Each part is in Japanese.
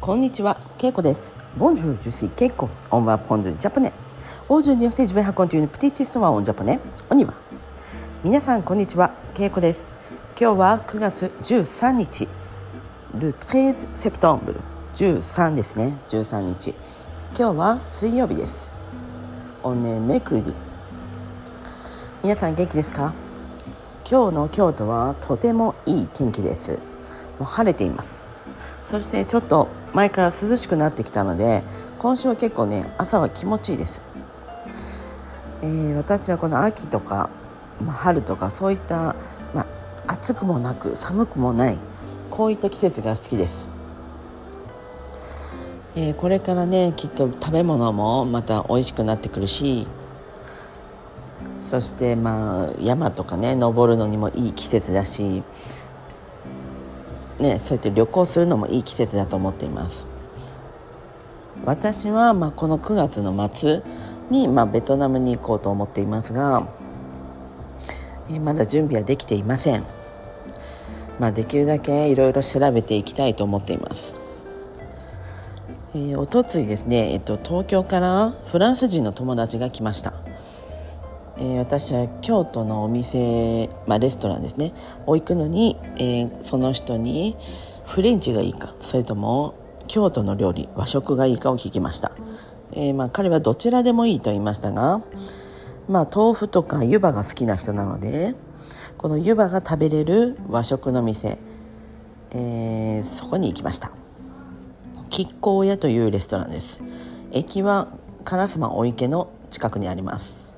こんにちは、けいこです。ボンジュージュシー、オンワポンジュージャポネ。オージュニオセジベハコンというプティティストワンオンジャポネ。オニワ。みなさん、こんにちは、けいこです。今日は9月13日。ルトレーズセプトンブル。13ですね、13日。今日は水曜日です。オネメクリディ。みなさん、元気ですか？今日の京都はとてもいい天気です。もう晴れています。そしてちょっと前から涼しくなってきたので今週は結構ね朝は気持ちいいです、えー、私はこの秋とか、まあ、春とかそういった、まあ、暑くもなく寒くもないこういった季節が好きです、えー、これからねきっと食べ物もまた美味しくなってくるしそしてまあ山とかね登るのにもいい季節だしね、そうやって旅行するのもいい季節だと思っています。私はまあこの9月の末にまあベトナムに行こうと思っていますがまだ準備はできていません、まあ、できるだけいろいろ調べていきたいと思っています。えー、おとついですね、えっと、東京からフランス人の友達が来ました。えー、私は京都のお店、まあ、レストランですね。を行くのに、えー、その人にフレンチがいいかそれとも京都の料理和食がいいかを聞きました、えー、まあ、彼はどちらでもいいと言いましたが、まあ、豆腐とか湯葉が好きな人なのでこの湯葉が食べれる和食の店、えそこに行きました。吉光屋というレストランです。駅は烏丸御池の近くにあります。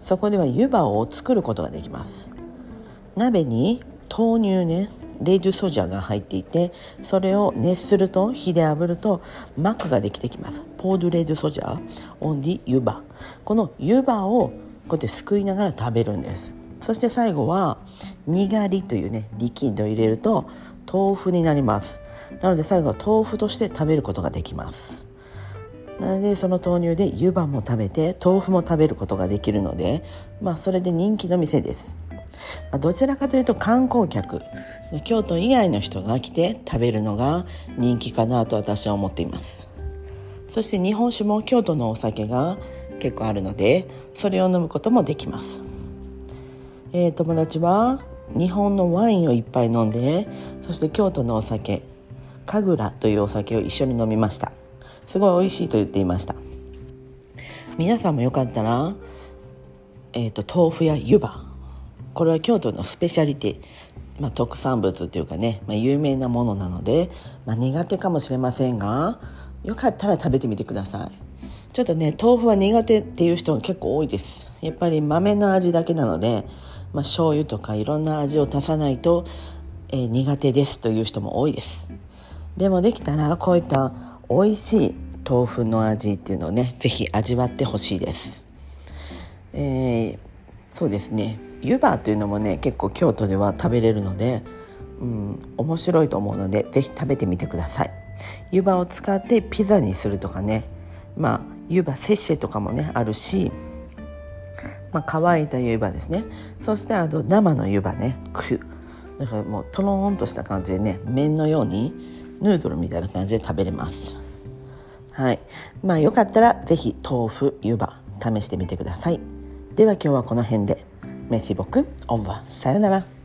そこでは湯葉を作ることができます。鍋に豆乳ねレイジュソジャが入っていてそれを熱すると火で炙ると膜ができてきます。ポードレイジュソジャーオンディ湯葉。この湯葉をこうやってすくいながら食べるんです。そして最後はにがりというねリキッドを入れると豆腐になります。なので最後は豆腐として食べることができます。なのでその豆乳で湯葉も食べて豆腐も食べることができるので、まあ、それで人気の店です、まあ、どちらかというと観光客。京都以外の人が来て食べるのが人気かなと私は思っています。そして日本酒も京都のお酒が結構あるのでそれを飲むこともできます、えー、友達は日本のワインをいっぱい飲んでそして京都のお酒神楽というお酒を一緒に飲みました。すごい美味しいと言っていました。皆さんもよかったら、えーと、豆腐や湯葉。これは京都のスペシャリティ、まあ、特産物というかね、まあ、有名なものなので、まあ、苦手かもしれませんがよかったら食べてみてください。ちょっとね豆腐は苦手っていう人が結構多いです。やっぱり豆の味だけなので、まあ、醤油とかいろんな味を足さないと、えー、苦手ですという人も多いです。でもできたらこういった美味しい豆腐の味っていうのをね是非味わってほしいです、えー、そうですね。湯葉というのもね結構京都では食べれるので、うん、面白いと思うので是非食べてみてください。湯葉を使ってピザにするとかねまあ湯葉セッシェとかもねあるしまあ、乾いた湯葉ですね。そしてあと生の湯葉ね。くだからもうとろーんとした感じでね麺のようにヌードルみたいな感じで食べれます。はい。まあよかったら是非豆腐湯葉試してみてください。では今日はこの辺で。メシボク。オンバさよなら。